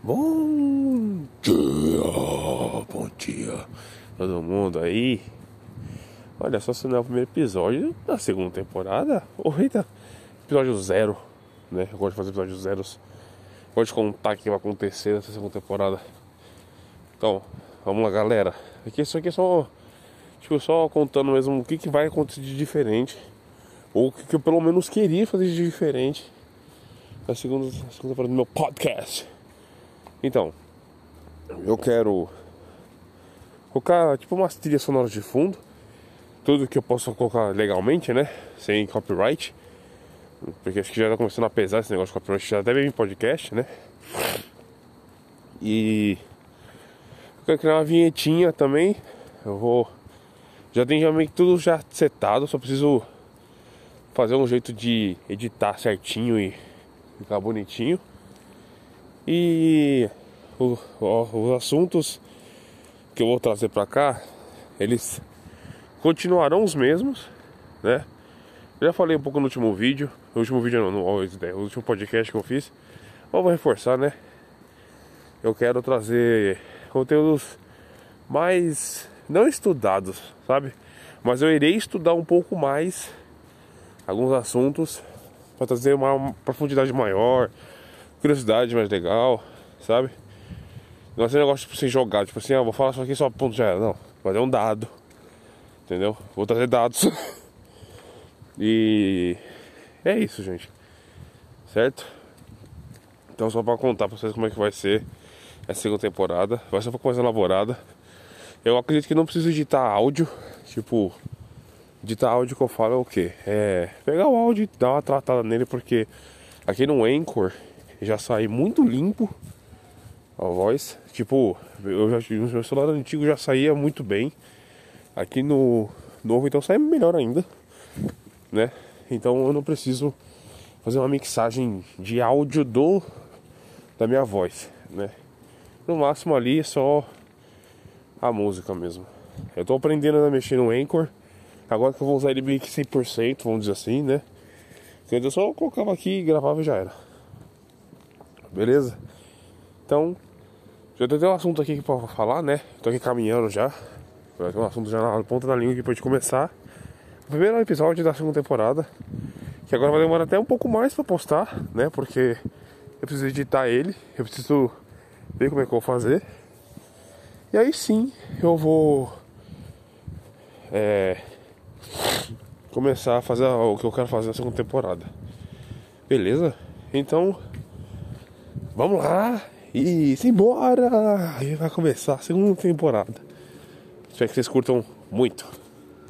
Bom dia, bom dia todo mundo aí. Olha só se não é o primeiro episódio da segunda temporada. Ou eita, episódio zero, né? Eu gosto de fazer episódios zeros. Gosto de contar o que vai acontecer nessa segunda temporada. Então, vamos lá galera. Aqui isso aqui é só. Tipo, só contando mesmo o que, que vai acontecer de diferente. Ou o que, que eu pelo menos queria fazer de diferente na segunda, na segunda temporada do meu podcast. Então, eu quero colocar tipo umas trilhas sonoras de fundo, tudo que eu possa colocar legalmente, né? Sem copyright, porque acho que já tá começando a pesar esse negócio de copyright, já deve vir em podcast, né? E eu quero criar uma vinhetinha também. Eu vou. Já tem já tudo já setado, só preciso fazer um jeito de editar certinho e ficar bonitinho. E o, os assuntos que eu vou trazer para cá, eles continuarão os mesmos, né? já falei um pouco no último vídeo, no último vídeo não, no, no último podcast que eu fiz. Mas vou reforçar, né? Eu quero trazer conteúdos mais não estudados, sabe? Mas eu irei estudar um pouco mais alguns assuntos para trazer uma profundidade maior, curiosidade mais legal, sabe? Não é esse negócio tipo assim, jogar, tipo assim, ah, vou falar só aqui só ponto já era. Não, fazer um dado. Entendeu? Vou trazer dados. e é isso, gente. Certo? Então só para contar pra vocês como é que vai ser essa segunda temporada. Vai ser um pouco mais elaborada. Eu acredito que não preciso editar áudio. Tipo, editar áudio que eu falo é o que? É pegar o áudio e dar uma tratada nele, porque aqui no Anchor já sai muito limpo a voz. Tipo, eu já, no meu celular antigo já saía muito bem. Aqui no novo então sai melhor ainda, né? Então eu não preciso fazer uma mixagem de áudio do da minha voz, né? No máximo ali é só a música mesmo. Eu tô aprendendo a mexer no Anchor. Agora que eu vou usar ele meio que 100%, vamos dizer assim, né? Eu só colocava aqui, gravava e já era. Beleza? Então, já tem um assunto aqui pra falar, né? Tô aqui caminhando já. Já tem um assunto já na ponta da língua aqui pra gente começar. O primeiro episódio da segunda temporada. Que agora vai demorar até um pouco mais pra postar, né? Porque eu preciso editar ele. Eu preciso ver como é que eu vou fazer. E aí sim eu vou. É, começar a fazer o que eu quero fazer na segunda temporada. Beleza? Então Vamos lá e simbora! E vai começar a segunda temporada. Espero que vocês curtam muito.